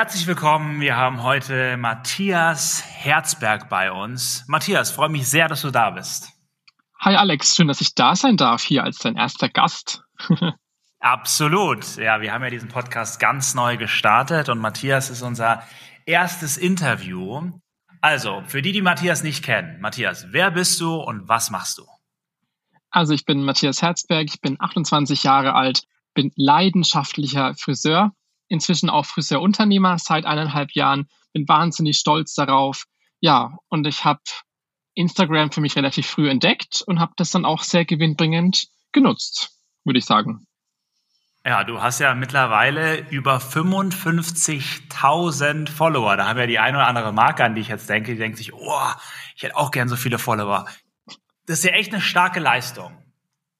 Herzlich willkommen. Wir haben heute Matthias Herzberg bei uns. Matthias, freue mich sehr, dass du da bist. Hi Alex, schön, dass ich da sein darf hier als dein erster Gast. Absolut. Ja, wir haben ja diesen Podcast ganz neu gestartet und Matthias ist unser erstes Interview. Also, für die, die Matthias nicht kennen, Matthias, wer bist du und was machst du? Also, ich bin Matthias Herzberg, ich bin 28 Jahre alt, bin leidenschaftlicher Friseur, inzwischen auch Friseurunternehmer seit eineinhalb Jahren, bin wahnsinnig stolz darauf. Ja, und ich habe Instagram für mich relativ früh entdeckt und habe das dann auch sehr gewinnbringend genutzt, würde ich sagen. Ja, du hast ja mittlerweile über 55.000 Follower. Da haben ja die eine oder andere Marke, an die ich jetzt denke, die denkt sich, oh, ich hätte auch gern so viele Follower. Das ist ja echt eine starke Leistung.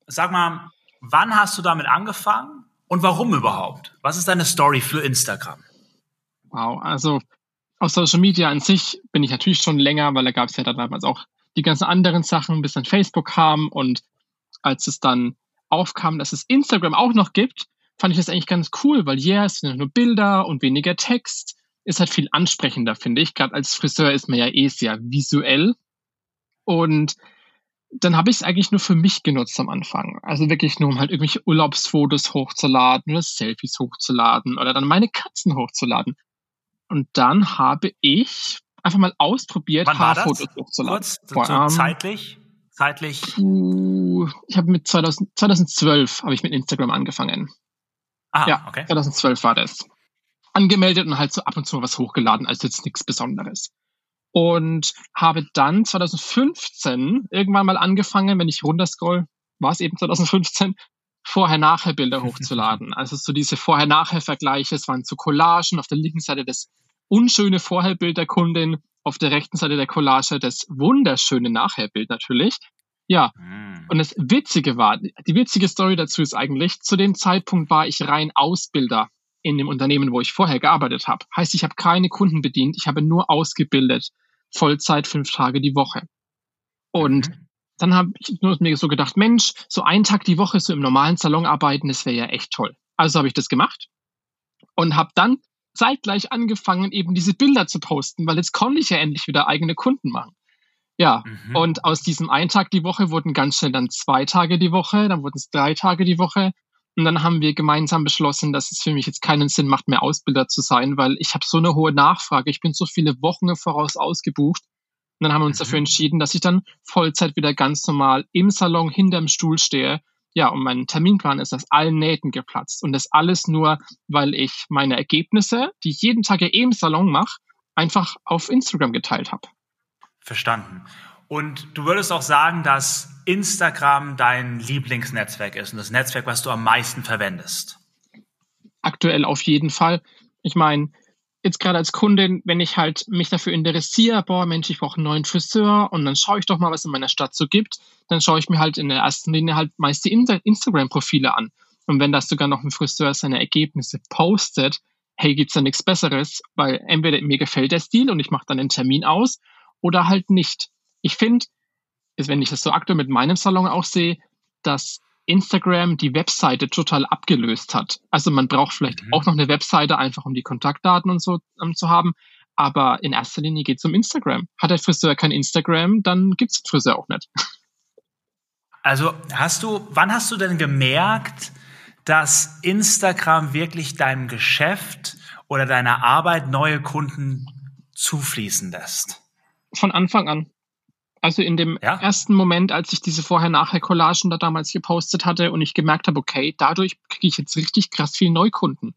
Sag mal, wann hast du damit angefangen und warum überhaupt? Was ist deine Story für Instagram? Wow, also auf Social Media an sich bin ich natürlich schon länger, weil da gab es ja damals auch die ganzen anderen Sachen, bis dann Facebook kam und als es dann aufkam, dass es Instagram auch noch gibt, fand ich das eigentlich ganz cool, weil ja, yeah, es sind nur Bilder und weniger Text. Ist halt viel ansprechender, finde ich. Gerade als Friseur ist man ja eh sehr visuell. Und dann habe ich es eigentlich nur für mich genutzt am Anfang. Also wirklich nur, um halt irgendwelche Urlaubsfotos hochzuladen oder Selfies hochzuladen oder dann meine Katzen hochzuladen. Und dann habe ich einfach mal ausprobiert, Wann Haarfotos hochzuladen. Kurz, so, so zeitlich? Zeitlich? ich habe mit 2000, 2012 habe ich mit Instagram angefangen. Ah, ja, okay. 2012 war das. Angemeldet und halt so ab und zu was hochgeladen, also jetzt nichts Besonderes und habe dann 2015 irgendwann mal angefangen, wenn ich runterscroll, war es eben 2015, Vorher-Nachher-Bilder hochzuladen. Also so diese Vorher-Nachher-Vergleiche, es waren so Collagen, auf der linken Seite das unschöne Vorherbild der Kundin, auf der rechten Seite der Collage das wunderschöne Nachherbild natürlich. Ja, mm. und das Witzige war, die witzige Story dazu ist eigentlich, zu dem Zeitpunkt war ich rein Ausbilder in dem Unternehmen, wo ich vorher gearbeitet habe. Heißt, ich habe keine Kunden bedient, ich habe nur ausgebildet, Vollzeit fünf Tage die Woche. Und mhm. dann habe ich mir so gedacht, Mensch, so einen Tag die Woche so im normalen Salon arbeiten, das wäre ja echt toll. Also habe ich das gemacht und habe dann zeitgleich angefangen, eben diese Bilder zu posten, weil jetzt konnte ich ja endlich wieder eigene Kunden machen. Ja, mhm. und aus diesem einen Tag die Woche wurden ganz schnell dann zwei Tage die Woche, dann wurden es drei Tage die Woche und dann haben wir gemeinsam beschlossen, dass es für mich jetzt keinen Sinn macht, mehr Ausbilder zu sein, weil ich habe so eine hohe Nachfrage. Ich bin so viele Wochen im Voraus ausgebucht. Und dann haben wir uns mhm. dafür entschieden, dass ich dann Vollzeit wieder ganz normal im Salon hinterm Stuhl stehe. Ja, und mein Terminplan ist aus allen Nähten geplatzt. Und das alles nur, weil ich meine Ergebnisse, die ich jeden Tag ja eh im Salon mache, einfach auf Instagram geteilt habe. Verstanden. Und du würdest auch sagen, dass Instagram dein Lieblingsnetzwerk ist und das Netzwerk, was du am meisten verwendest. Aktuell auf jeden Fall. Ich meine, jetzt gerade als Kundin, wenn ich halt mich dafür interessiere, boah, Mensch, ich brauche einen neuen Friseur und dann schaue ich doch mal, was in meiner Stadt so gibt, dann schaue ich mir halt in der ersten Linie halt meist die Instagram-Profile an. Und wenn das sogar noch ein Friseur seine Ergebnisse postet, hey, gibt's da nichts Besseres, weil entweder mir gefällt der Stil und ich mache dann einen Termin aus oder halt nicht ich finde, wenn ich das so aktuell mit meinem Salon auch sehe, dass Instagram die Webseite total abgelöst hat. Also man braucht vielleicht mhm. auch noch eine Webseite, einfach um die Kontaktdaten und so um, zu haben. Aber in erster Linie geht es um Instagram. Hat der Friseur kein Instagram, dann gibt es Friseur auch nicht. Also hast du, wann hast du denn gemerkt, dass Instagram wirklich deinem Geschäft oder deiner Arbeit neue Kunden zufließen lässt? Von Anfang an. Also in dem ja? ersten Moment, als ich diese Vorher-Nachher-Collagen da damals gepostet hatte und ich gemerkt habe, okay, dadurch kriege ich jetzt richtig krass viel Neukunden.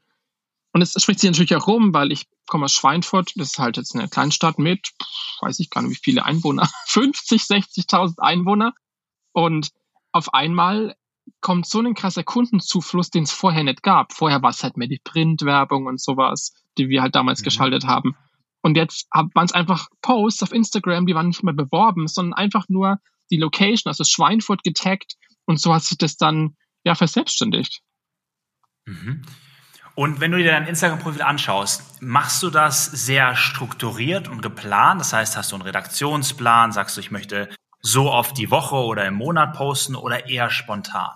Und es spricht sich natürlich auch rum, weil ich komme aus Schweinfurt, das ist halt jetzt eine Kleinstadt mit, weiß ich gar nicht, wie viele Einwohner, 50, 60.000 Einwohner. Und auf einmal kommt so ein krasser Kundenzufluss, den es vorher nicht gab. Vorher war es halt mehr die Printwerbung und sowas, die wir halt damals mhm. geschaltet haben. Und jetzt waren es einfach Posts auf Instagram, die waren nicht mehr beworben, sondern einfach nur die Location, also Schweinfurt getaggt und so hat sich das dann ja verselbstständigt. Mhm. Und wenn du dir dein Instagram-Profil anschaust, machst du das sehr strukturiert und geplant? Das heißt, hast du einen Redaktionsplan? Sagst du, ich möchte so oft die Woche oder im Monat posten oder eher spontan?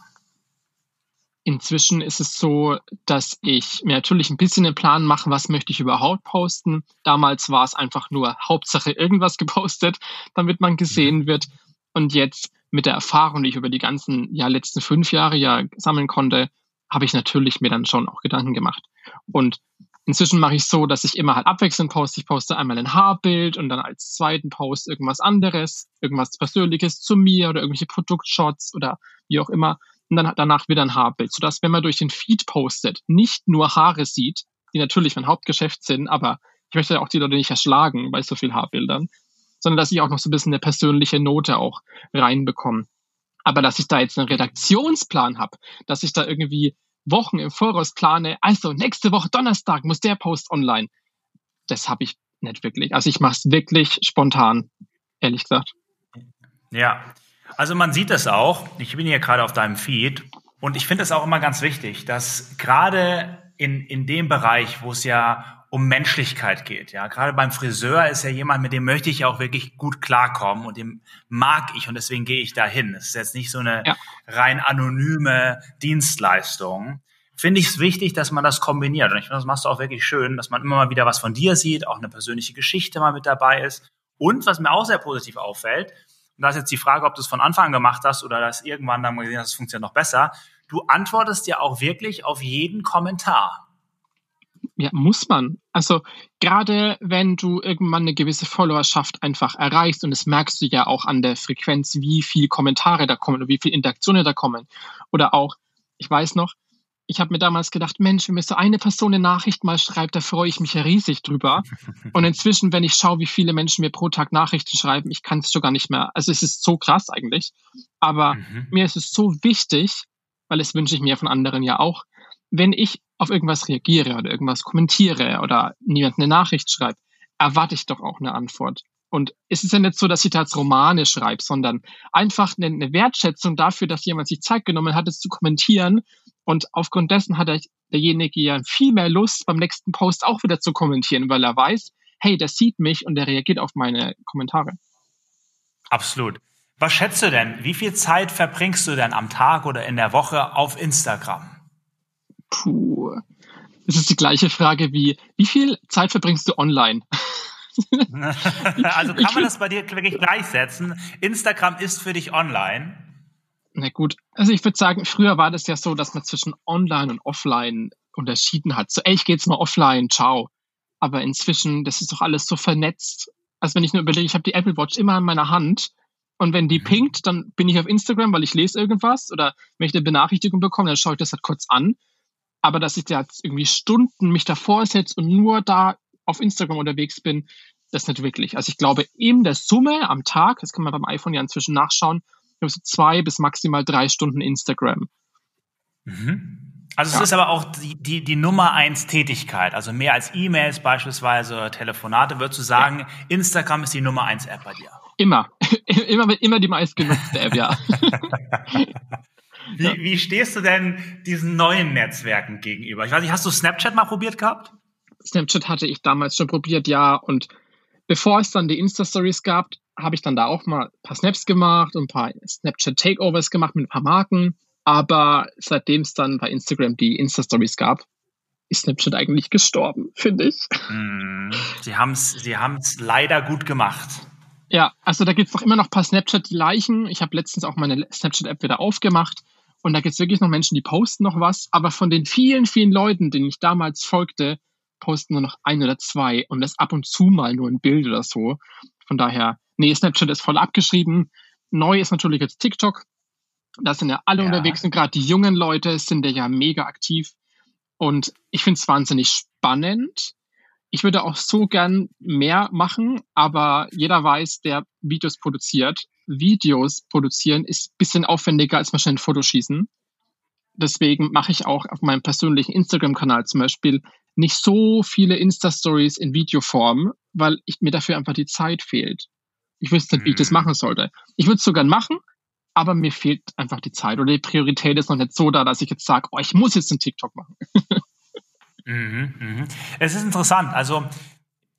Inzwischen ist es so, dass ich mir natürlich ein bisschen einen Plan mache, was möchte ich überhaupt posten. Damals war es einfach nur Hauptsache irgendwas gepostet, damit man gesehen wird. Und jetzt mit der Erfahrung, die ich über die ganzen ja, letzten fünf Jahre ja sammeln konnte, habe ich natürlich mir dann schon auch Gedanken gemacht. Und inzwischen mache ich so, dass ich immer halt abwechselnd poste. Ich poste einmal ein Haarbild und dann als zweiten Post irgendwas anderes, irgendwas Persönliches zu mir oder irgendwelche Produktshots oder wie auch immer und dann danach wieder ein Haarbild, sodass wenn man durch den Feed postet, nicht nur Haare sieht, die natürlich mein Hauptgeschäft sind, aber ich möchte ja auch die Leute nicht erschlagen bei so viel Haarbildern, sondern dass ich auch noch so ein bisschen eine persönliche Note auch reinbekomme. Aber dass ich da jetzt einen Redaktionsplan habe, dass ich da irgendwie Wochen im Voraus plane, also nächste Woche Donnerstag muss der Post online, das habe ich nicht wirklich. Also ich mache es wirklich spontan, ehrlich gesagt. Ja, also man sieht es auch, ich bin hier gerade auf deinem Feed und ich finde es auch immer ganz wichtig, dass gerade in, in dem Bereich, wo es ja um Menschlichkeit geht, ja, gerade beim Friseur ist ja jemand, mit dem möchte ich auch wirklich gut klarkommen und dem mag ich und deswegen gehe ich dahin. Es ist jetzt nicht so eine ja. rein anonyme Dienstleistung. Finde ich es wichtig, dass man das kombiniert. Und ich finde, das machst du auch wirklich schön, dass man immer mal wieder was von dir sieht, auch eine persönliche Geschichte mal mit dabei ist. Und was mir auch sehr positiv auffällt, und da ist jetzt die Frage, ob du es von Anfang an gemacht hast oder das irgendwann dann gesehen hast, es funktioniert noch besser. Du antwortest ja auch wirklich auf jeden Kommentar. Ja, muss man. Also gerade wenn du irgendwann eine gewisse Followerschaft einfach erreichst und das merkst du ja auch an der Frequenz, wie viele Kommentare da kommen und wie viele Interaktionen da kommen. Oder auch, ich weiß noch, ich habe mir damals gedacht, Mensch, wenn mir so eine Person eine Nachricht mal schreibt, da freue ich mich ja riesig drüber. Und inzwischen, wenn ich schaue, wie viele Menschen mir pro Tag Nachrichten schreiben, ich kann es schon gar nicht mehr. Also es ist so krass eigentlich. Aber mhm. mir ist es so wichtig, weil es wünsche ich mir von anderen ja auch, wenn ich auf irgendwas reagiere oder irgendwas kommentiere oder niemand eine Nachricht schreibt, erwarte ich doch auch eine Antwort. Und es ist ja nicht so, dass ich da jetzt Romane schreibe, sondern einfach eine, eine Wertschätzung dafür, dass jemand sich Zeit genommen hat, es zu kommentieren. Und aufgrund dessen hat derjenige ja viel mehr Lust, beim nächsten Post auch wieder zu kommentieren, weil er weiß, hey, der sieht mich und der reagiert auf meine Kommentare. Absolut. Was schätzt du denn? Wie viel Zeit verbringst du denn am Tag oder in der Woche auf Instagram? Puh. Das ist die gleiche Frage wie, wie viel Zeit verbringst du online? also kann man das bei dir wirklich gleichsetzen? Instagram ist für dich online? Na gut, also ich würde sagen, früher war das ja so, dass man zwischen online und offline unterschieden hat. So, ey, ich gehe jetzt mal offline, ciao. Aber inzwischen, das ist doch alles so vernetzt. Also wenn ich nur überlege, ich habe die Apple Watch immer in meiner Hand und wenn die mhm. pinkt, dann bin ich auf Instagram, weil ich lese irgendwas oder wenn ich eine Benachrichtigung bekomme, dann schaue ich das halt kurz an. Aber dass ich da jetzt irgendwie Stunden mich davor setze und nur da auf Instagram unterwegs bin, das nicht wirklich. Also ich glaube, in der Summe am Tag, das kann man beim iPhone ja inzwischen nachschauen, so zwei bis maximal drei Stunden Instagram. Mhm. Also ja. es ist aber auch die, die, die Nummer eins Tätigkeit, also mehr als E-Mails beispielsweise, Telefonate, würdest du sagen, ja. Instagram ist die Nummer eins App bei dir? Immer. immer, immer die meistgenutzte App, ja. wie, wie stehst du denn diesen neuen Netzwerken gegenüber? Ich weiß nicht, hast du Snapchat mal probiert gehabt? Snapchat hatte ich damals schon probiert, ja. Und bevor es dann die Insta-Stories gab, habe ich dann da auch mal ein paar Snaps gemacht und ein paar Snapchat-Takeovers gemacht mit ein paar Marken. Aber seitdem es dann bei Instagram die Insta-Stories gab, ist Snapchat eigentlich gestorben, finde ich. Mm, sie haben es sie haben's leider gut gemacht. Ja, also da gibt es doch immer noch ein paar Snapchat-Leichen. Ich habe letztens auch meine Snapchat-App wieder aufgemacht und da gibt es wirklich noch Menschen, die posten noch was. Aber von den vielen, vielen Leuten, denen ich damals folgte, posten nur noch ein oder zwei und das ab und zu mal nur ein Bild oder so. Von daher, nee, Snapchat ist voll abgeschrieben. Neu ist natürlich jetzt TikTok. Da sind ja alle ja. unterwegs und gerade die jungen Leute sind ja mega aktiv. Und ich finde es wahnsinnig spannend. Ich würde auch so gern mehr machen, aber jeder weiß, der Videos produziert. Videos produzieren ist ein bisschen aufwendiger als mal schnell ein Foto schießen. Deswegen mache ich auch auf meinem persönlichen Instagram-Kanal zum Beispiel nicht so viele Insta-Stories in Videoform, weil ich, mir dafür einfach die Zeit fehlt. Ich wüsste nicht, wie ich das mhm. machen sollte. Ich würde es so gern machen, aber mir fehlt einfach die Zeit oder die Priorität ist noch nicht so da, dass ich jetzt sage, oh, ich muss jetzt einen TikTok machen. mhm, mh. Es ist interessant. Also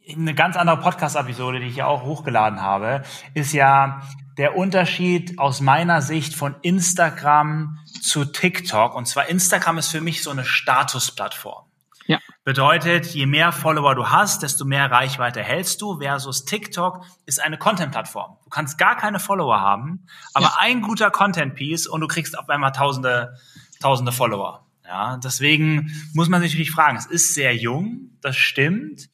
eine ganz andere Podcast-Episode, die ich ja auch hochgeladen habe, ist ja der Unterschied aus meiner Sicht von Instagram zu TikTok. Und zwar Instagram ist für mich so eine Statusplattform. Ja. Bedeutet, je mehr Follower du hast, desto mehr Reichweite hältst du, versus TikTok ist eine Content-Plattform. Du kannst gar keine Follower haben, aber ja. ein guter Content-Piece und du kriegst auf einmal tausende, tausende Follower. Ja, deswegen muss man sich natürlich fragen, es ist sehr jung, das stimmt.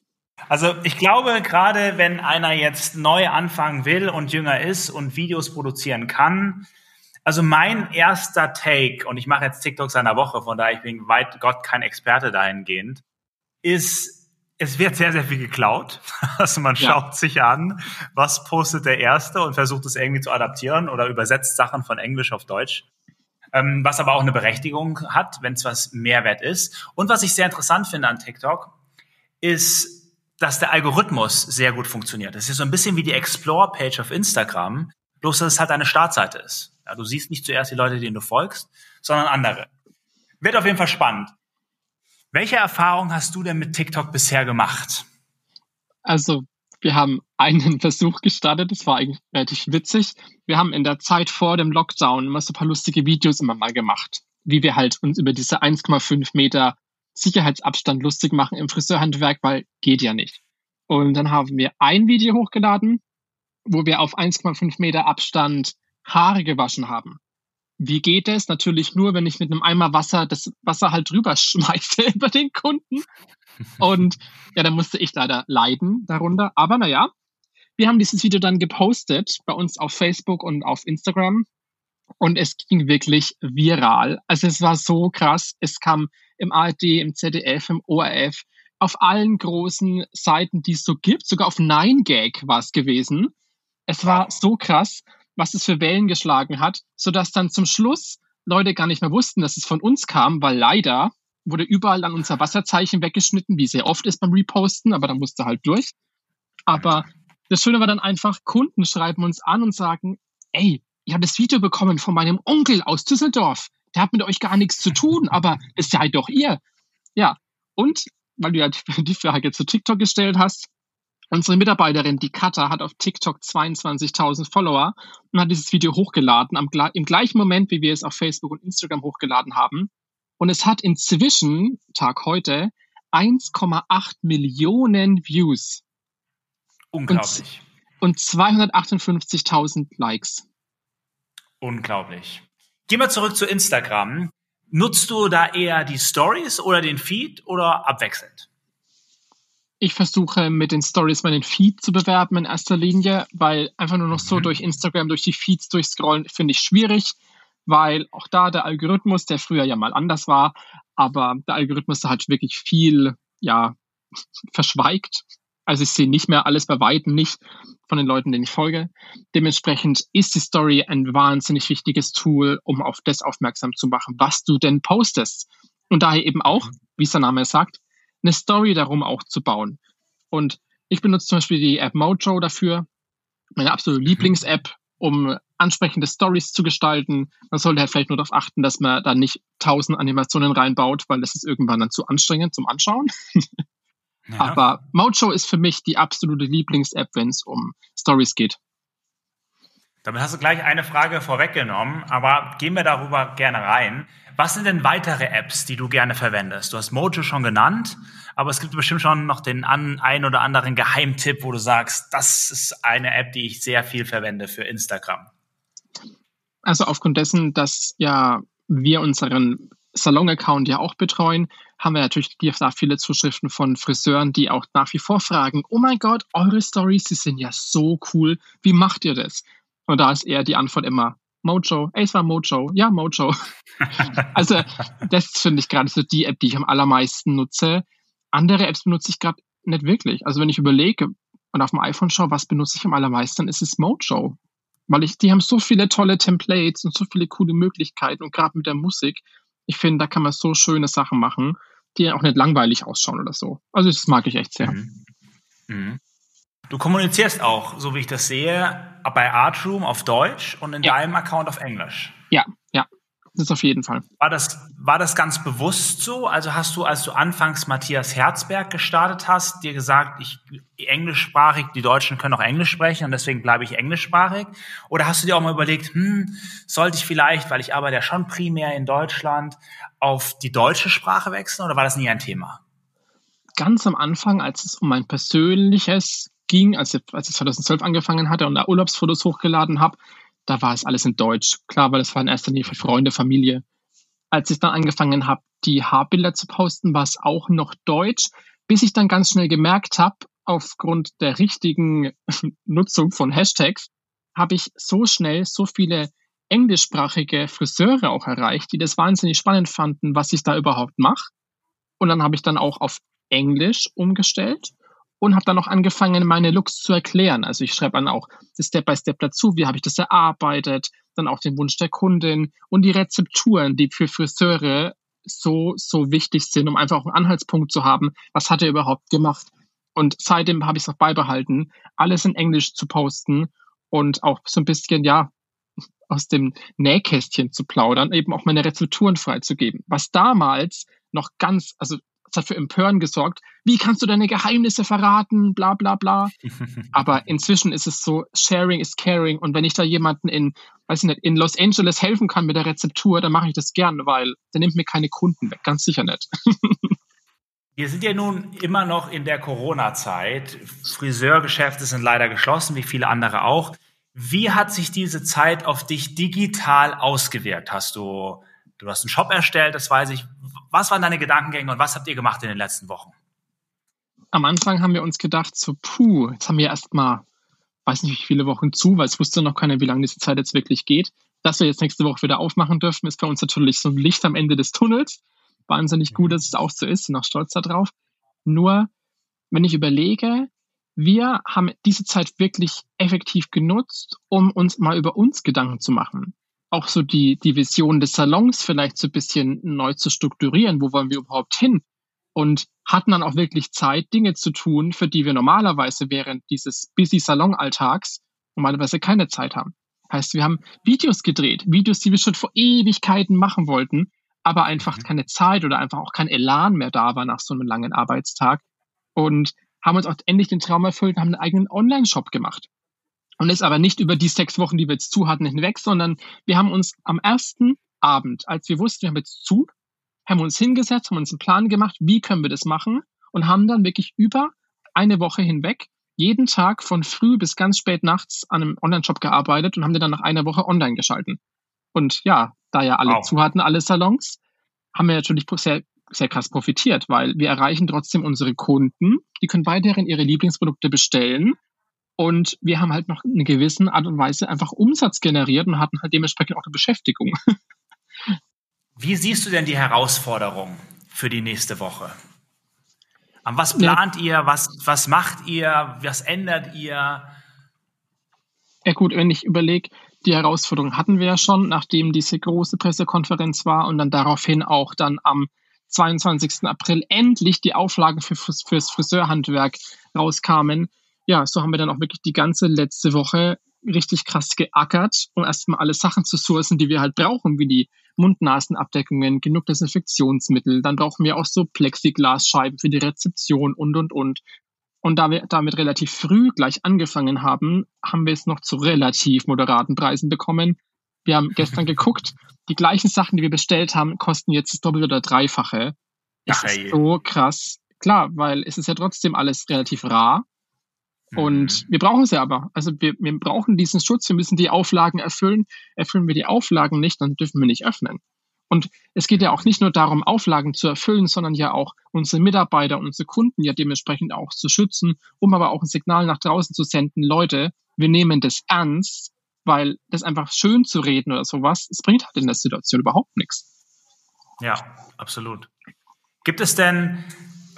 Also ich glaube, gerade wenn einer jetzt neu anfangen will und jünger ist und Videos produzieren kann, also mein erster Take, und ich mache jetzt TikToks einer Woche, von daher ich bin weit Gott kein Experte dahingehend, ist, es wird sehr, sehr viel geklaut. Also man ja. schaut sich an, was postet der Erste und versucht es irgendwie zu adaptieren oder übersetzt Sachen von Englisch auf Deutsch. Ähm, was aber auch eine Berechtigung hat, wenn es was Mehrwert ist. Und was ich sehr interessant finde an TikTok, ist, dass der Algorithmus sehr gut funktioniert. Das ist so ein bisschen wie die Explore-Page auf Instagram, bloß dass es halt eine Startseite ist. Ja, du siehst nicht zuerst die Leute, denen du folgst, sondern andere. Wird auf jeden Fall spannend. Welche Erfahrung hast du denn mit TikTok bisher gemacht? Also, wir haben einen Versuch gestartet, das war eigentlich relativ witzig. Wir haben in der Zeit vor dem Lockdown immer so ein paar lustige Videos immer mal gemacht, wie wir halt uns über diese 1,5 Meter Sicherheitsabstand lustig machen im Friseurhandwerk, weil geht ja nicht. Und dann haben wir ein Video hochgeladen, wo wir auf 1,5 Meter Abstand Haare gewaschen haben. Wie geht es? Natürlich nur, wenn ich mit einem Eimer Wasser das Wasser halt drüber schmeiße über den Kunden. Und ja, da musste ich leider leiden darunter. Aber naja, wir haben dieses Video dann gepostet bei uns auf Facebook und auf Instagram. Und es ging wirklich viral. Also es war so krass. Es kam im ARD, im ZDF, im ORF, auf allen großen Seiten, die es so gibt. Sogar auf 9gag war es gewesen. Es war so krass was es für Wellen geschlagen hat, sodass dann zum Schluss Leute gar nicht mehr wussten, dass es von uns kam, weil leider wurde überall dann unser Wasserzeichen weggeschnitten, wie sehr oft ist beim Reposten, aber da musste halt durch. Aber das Schöne war dann einfach, Kunden schreiben uns an und sagen, ey, ich habe das Video bekommen von meinem Onkel aus Düsseldorf. Der hat mit euch gar nichts zu tun, aber es seid doch ihr. Ja, und weil du ja die Frage zu TikTok gestellt hast, Unsere Mitarbeiterin, die Katha, hat auf TikTok 22.000 Follower und hat dieses Video hochgeladen, am, im gleichen Moment, wie wir es auf Facebook und Instagram hochgeladen haben. Und es hat inzwischen, Tag heute, 1,8 Millionen Views. Unglaublich. Und, und 258.000 Likes. Unglaublich. Gehen wir zurück zu Instagram. Nutzt du da eher die Stories oder den Feed oder abwechselnd? Ich versuche mit den Stories meinen Feed zu bewerben in erster Linie, weil einfach nur noch so mhm. durch Instagram, durch die Feeds durchscrollen, finde ich schwierig, weil auch da der Algorithmus, der früher ja mal anders war, aber der Algorithmus da halt wirklich viel, ja, verschweigt. Also ich sehe nicht mehr alles bei Weitem nicht von den Leuten, denen ich folge. Dementsprechend ist die Story ein wahnsinnig wichtiges Tool, um auf das aufmerksam zu machen, was du denn postest. Und daher eben auch, mhm. wie es der Name sagt, eine Story darum auch zu bauen. Und ich benutze zum Beispiel die App Mojo dafür, meine absolute mhm. Lieblings-App, um ansprechende Stories zu gestalten. Man sollte halt vielleicht nur darauf achten, dass man da nicht tausend Animationen reinbaut, weil das ist irgendwann dann zu anstrengend zum Anschauen. Ja. Aber Mojo ist für mich die absolute Lieblings-App, wenn es um Stories geht. Damit hast du gleich eine Frage vorweggenommen, aber gehen wir darüber gerne rein. Was sind denn weitere Apps, die du gerne verwendest? Du hast Mojo schon genannt, aber es gibt bestimmt schon noch den an, ein oder anderen Geheimtipp, wo du sagst, das ist eine App, die ich sehr viel verwende für Instagram. Also aufgrund dessen, dass ja wir unseren Salon-Account ja auch betreuen, haben wir natürlich da viele Zuschriften von Friseuren, die auch nach wie vor fragen, oh mein Gott, eure Stories, die sind ja so cool, wie macht ihr das? Und da ist eher die Antwort immer Mojo. Ey, es war Mojo. Ja, Mojo. also das finde ich gerade so die App, die ich am allermeisten nutze. Andere Apps benutze ich gerade nicht wirklich. Also wenn ich überlege und auf dem iPhone schaue, was benutze ich am allermeisten, dann ist es Mojo. Weil ich, die haben so viele tolle Templates und so viele coole Möglichkeiten und gerade mit der Musik, ich finde, da kann man so schöne Sachen machen, die auch nicht langweilig ausschauen oder so. Also das mag ich echt sehr. Mhm. Mhm. Du kommunizierst auch, so wie ich das sehe, bei Artroom auf Deutsch und in ja. deinem Account auf Englisch. Ja, ja. das auf jeden Fall. War das, war das ganz bewusst so? Also hast du, als du anfangs Matthias Herzberg gestartet hast, dir gesagt, ich englischsprachig, die Deutschen können auch Englisch sprechen und deswegen bleibe ich englischsprachig? Oder hast du dir auch mal überlegt, hm, sollte ich vielleicht, weil ich arbeite ja schon primär in Deutschland, auf die deutsche Sprache wechseln oder war das nie ein Thema? Ganz am Anfang, als es um mein persönliches ging, als ich, als ich 2012 angefangen hatte und da Urlaubsfotos hochgeladen habe, da war es alles in Deutsch. Klar, weil das war in erster Linie für Freunde, Familie. Als ich dann angefangen habe, die Haarbilder zu posten, war es auch noch Deutsch, bis ich dann ganz schnell gemerkt habe, aufgrund der richtigen Nutzung von Hashtags, habe ich so schnell so viele englischsprachige Friseure auch erreicht, die das wahnsinnig spannend fanden, was ich da überhaupt mache. Und dann habe ich dann auch auf Englisch umgestellt und habe dann auch angefangen, meine Looks zu erklären. Also ich schreibe dann auch das Step by Step dazu, wie habe ich das erarbeitet, dann auch den Wunsch der Kundin und die Rezepturen, die für Friseure so, so wichtig sind, um einfach auch einen Anhaltspunkt zu haben, was hat er überhaupt gemacht. Und seitdem habe ich es auch beibehalten, alles in Englisch zu posten und auch so ein bisschen, ja, aus dem Nähkästchen zu plaudern, eben auch meine Rezepturen freizugeben. Was damals noch ganz, also es hat für Empören gesorgt. Wie kannst du deine Geheimnisse verraten? Bla bla bla. Aber inzwischen ist es so, Sharing is caring. Und wenn ich da jemanden in, weiß ich nicht, in Los Angeles helfen kann mit der Rezeptur, dann mache ich das gern, weil der nimmt mir keine Kunden weg. Ganz sicher nicht. Wir sind ja nun immer noch in der Corona-Zeit. Friseurgeschäfte sind leider geschlossen, wie viele andere auch. Wie hat sich diese Zeit auf dich digital ausgewirkt? Hast du, du hast einen Shop erstellt, das weiß ich. Was waren deine Gedankengänge und was habt ihr gemacht in den letzten Wochen? Am Anfang haben wir uns gedacht, so, puh, jetzt haben wir erst mal, weiß nicht wie viele Wochen zu, weil es wusste noch keiner, wie lange diese Zeit jetzt wirklich geht. Dass wir jetzt nächste Woche wieder aufmachen dürfen, ist für uns natürlich so ein Licht am Ende des Tunnels. Wahnsinnig gut, dass es auch so ist, sind auch stolz darauf. Nur, wenn ich überlege, wir haben diese Zeit wirklich effektiv genutzt, um uns mal über uns Gedanken zu machen auch so die, die Vision des Salons vielleicht so ein bisschen neu zu strukturieren. Wo wollen wir überhaupt hin? Und hatten dann auch wirklich Zeit, Dinge zu tun, für die wir normalerweise während dieses busy Salon-Alltags normalerweise keine Zeit haben. Heißt, wir haben Videos gedreht, Videos, die wir schon vor Ewigkeiten machen wollten, aber einfach mhm. keine Zeit oder einfach auch kein Elan mehr da war nach so einem langen Arbeitstag. Und haben uns auch endlich den Traum erfüllt und haben einen eigenen Online-Shop gemacht. Und ist aber nicht über die sechs Wochen, die wir jetzt zu hatten, hinweg, sondern wir haben uns am ersten Abend, als wir wussten, wir haben jetzt zu, haben wir uns hingesetzt, haben uns einen Plan gemacht, wie können wir das machen und haben dann wirklich über eine Woche hinweg jeden Tag von früh bis ganz spät nachts an einem Online-Shop gearbeitet und haben den dann nach einer Woche online geschalten. Und ja, da ja alle wow. zu hatten, alle Salons, haben wir natürlich sehr, sehr krass profitiert, weil wir erreichen trotzdem unsere Kunden, die können weiterhin ihre Lieblingsprodukte bestellen und wir haben halt noch eine gewisse Art und Weise einfach Umsatz generiert und hatten halt dementsprechend auch eine Beschäftigung. Wie siehst du denn die Herausforderung für die nächste Woche? An was plant ja. ihr? Was, was macht ihr? Was ändert ihr? Ja gut, wenn ich überlege, die Herausforderung hatten wir ja schon, nachdem diese große Pressekonferenz war und dann daraufhin auch dann am 22. April endlich die Auflagen für, fürs Friseurhandwerk rauskamen ja, so haben wir dann auch wirklich die ganze letzte Woche richtig krass geackert, um erstmal alle Sachen zu sourcen, die wir halt brauchen, wie die Mund-Nasen-Abdeckungen, genug Desinfektionsmittel. Dann brauchen wir auch so Plexiglasscheiben für die Rezeption und, und, und. Und da wir damit relativ früh gleich angefangen haben, haben wir es noch zu relativ moderaten Preisen bekommen. Wir haben gestern geguckt, die gleichen Sachen, die wir bestellt haben, kosten jetzt das Doppelte oder Dreifache. Das ist so krass. Klar, weil es ist ja trotzdem alles relativ rar. Und mhm. wir brauchen sie aber. Also wir, wir brauchen diesen Schutz, wir müssen die Auflagen erfüllen. Erfüllen wir die Auflagen nicht, dann dürfen wir nicht öffnen. Und es geht ja auch nicht nur darum, Auflagen zu erfüllen, sondern ja auch unsere Mitarbeiter unsere Kunden ja dementsprechend auch zu schützen, um aber auch ein Signal nach draußen zu senden, Leute, wir nehmen das ernst, weil das einfach schön zu reden oder sowas, es bringt halt in der Situation überhaupt nichts. Ja, absolut. Gibt es denn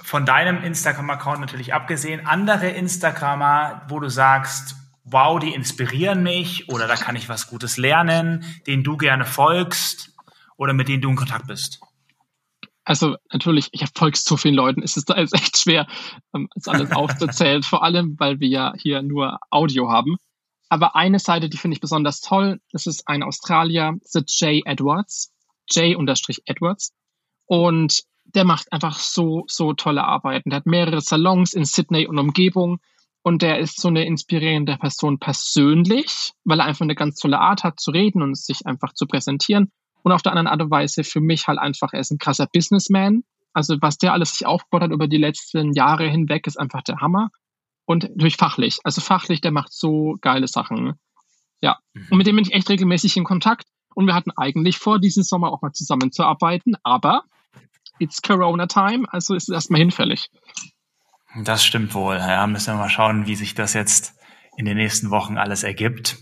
von deinem Instagram-Account natürlich abgesehen, andere Instagrammer, wo du sagst, wow, die inspirieren mich oder da kann ich was Gutes lernen, denen du gerne folgst oder mit denen du in Kontakt bist? Also natürlich, ich folge so vielen Leuten, es ist, echt schwer, ähm, das alles aufzuzählen, vor allem, weil wir ja hier nur Audio haben. Aber eine Seite, die finde ich besonders toll, das ist ein Australier, The Jay Edwards. J-Edwards. Und der macht einfach so, so tolle Arbeiten. Der hat mehrere Salons in Sydney und Umgebung. Und der ist so eine inspirierende Person persönlich, weil er einfach eine ganz tolle Art hat zu reden und sich einfach zu präsentieren. Und auf der anderen Art und Weise für mich halt einfach, er ist ein krasser Businessman. Also was der alles sich aufgebaut hat über die letzten Jahre hinweg, ist einfach der Hammer. Und durch fachlich. Also fachlich, der macht so geile Sachen. Ja. Mhm. Und mit dem bin ich echt regelmäßig in Kontakt. Und wir hatten eigentlich vor, diesen Sommer auch mal zusammenzuarbeiten, aber it's Corona Time, also ist es erstmal hinfällig. Das stimmt wohl. Ja, müssen wir mal schauen, wie sich das jetzt in den nächsten Wochen alles ergibt.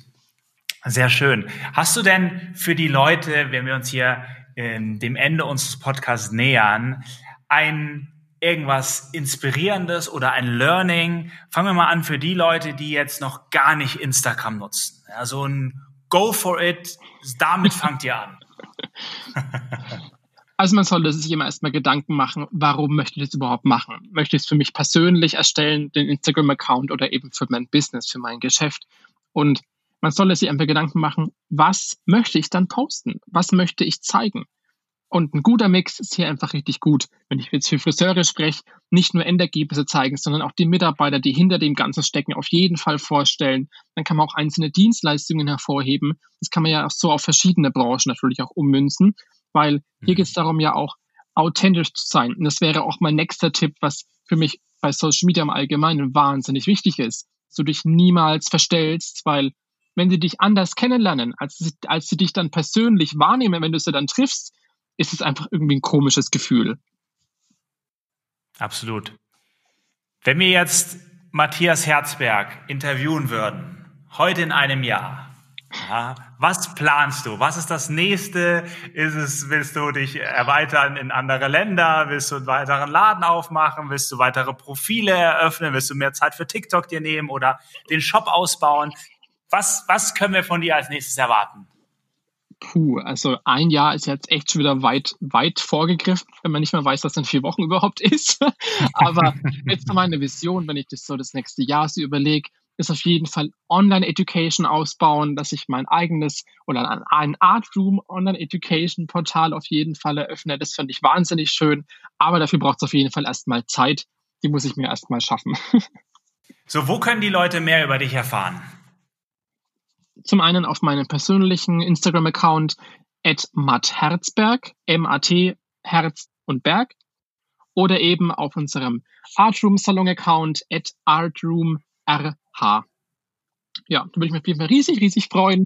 Sehr schön. Hast du denn für die Leute, wenn wir uns hier ähm, dem Ende unseres Podcasts nähern, ein irgendwas Inspirierendes oder ein Learning? Fangen wir mal an für die Leute, die jetzt noch gar nicht Instagram nutzen. Ja, so ein Go for it, damit fangt ihr an. Also man sollte sich immer erstmal Gedanken machen, warum möchte ich das überhaupt machen? Möchte ich es für mich persönlich erstellen, den Instagram-Account oder eben für mein Business, für mein Geschäft? Und man sollte sich einfach Gedanken machen, was möchte ich dann posten? Was möchte ich zeigen? Und ein guter Mix ist hier einfach richtig gut. Wenn ich jetzt für Friseure spreche, nicht nur Endergebnisse zeigen, sondern auch die Mitarbeiter, die hinter dem Ganzen stecken, auf jeden Fall vorstellen. Dann kann man auch einzelne Dienstleistungen hervorheben. Das kann man ja auch so auf verschiedene Branchen natürlich auch ummünzen, weil hier mhm. geht es darum ja auch authentisch zu sein. Und das wäre auch mein nächster Tipp, was für mich bei Social Media im Allgemeinen wahnsinnig wichtig ist. Dass du dich niemals verstellst, weil wenn sie dich anders kennenlernen, als, als sie dich dann persönlich wahrnehmen, wenn du sie dann triffst, ist es einfach irgendwie ein komisches Gefühl. Absolut. Wenn wir jetzt Matthias Herzberg interviewen würden, heute in einem Jahr, ja, was planst du? Was ist das nächste? Ist es, willst du dich erweitern in andere Länder? Willst du einen weiteren Laden aufmachen? Willst du weitere Profile eröffnen? Willst du mehr Zeit für TikTok dir nehmen oder den Shop ausbauen? Was, was können wir von dir als nächstes erwarten? Puh, also ein Jahr ist jetzt echt schon wieder weit, weit vorgegriffen, wenn man nicht mehr weiß, was in vier Wochen überhaupt ist. Aber jetzt meine Vision, wenn ich das so das nächste Jahr so überlege, ist auf jeden Fall Online-Education ausbauen, dass ich mein eigenes oder ein, ein Art Room Online-Education-Portal auf jeden Fall eröffne. Das fände ich wahnsinnig schön. Aber dafür braucht es auf jeden Fall erstmal Zeit. Die muss ich mir erstmal schaffen. So, wo können die Leute mehr über dich erfahren? Zum einen auf meinem persönlichen Instagram-Account at mattherzberg, M-A-T, Herz und Berg. Oder eben auf unserem Artroom Salon-Account at artroomrh. Ja, da würde ich mich auf jeden Fall riesig, riesig freuen.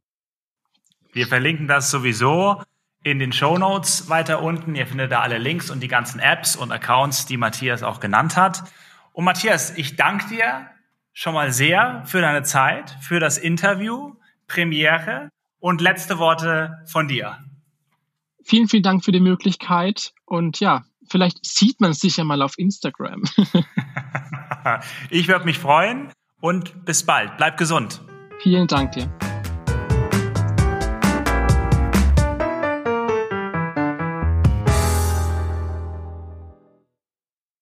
Wir verlinken das sowieso in den Show Notes weiter unten. Ihr findet da alle Links und die ganzen Apps und Accounts, die Matthias auch genannt hat. Und Matthias, ich danke dir schon mal sehr für deine Zeit, für das Interview. Premiere und letzte Worte von dir. Vielen, vielen Dank für die Möglichkeit und ja, vielleicht sieht man sich ja mal auf Instagram. ich würde mich freuen und bis bald. Bleib gesund. Vielen Dank dir.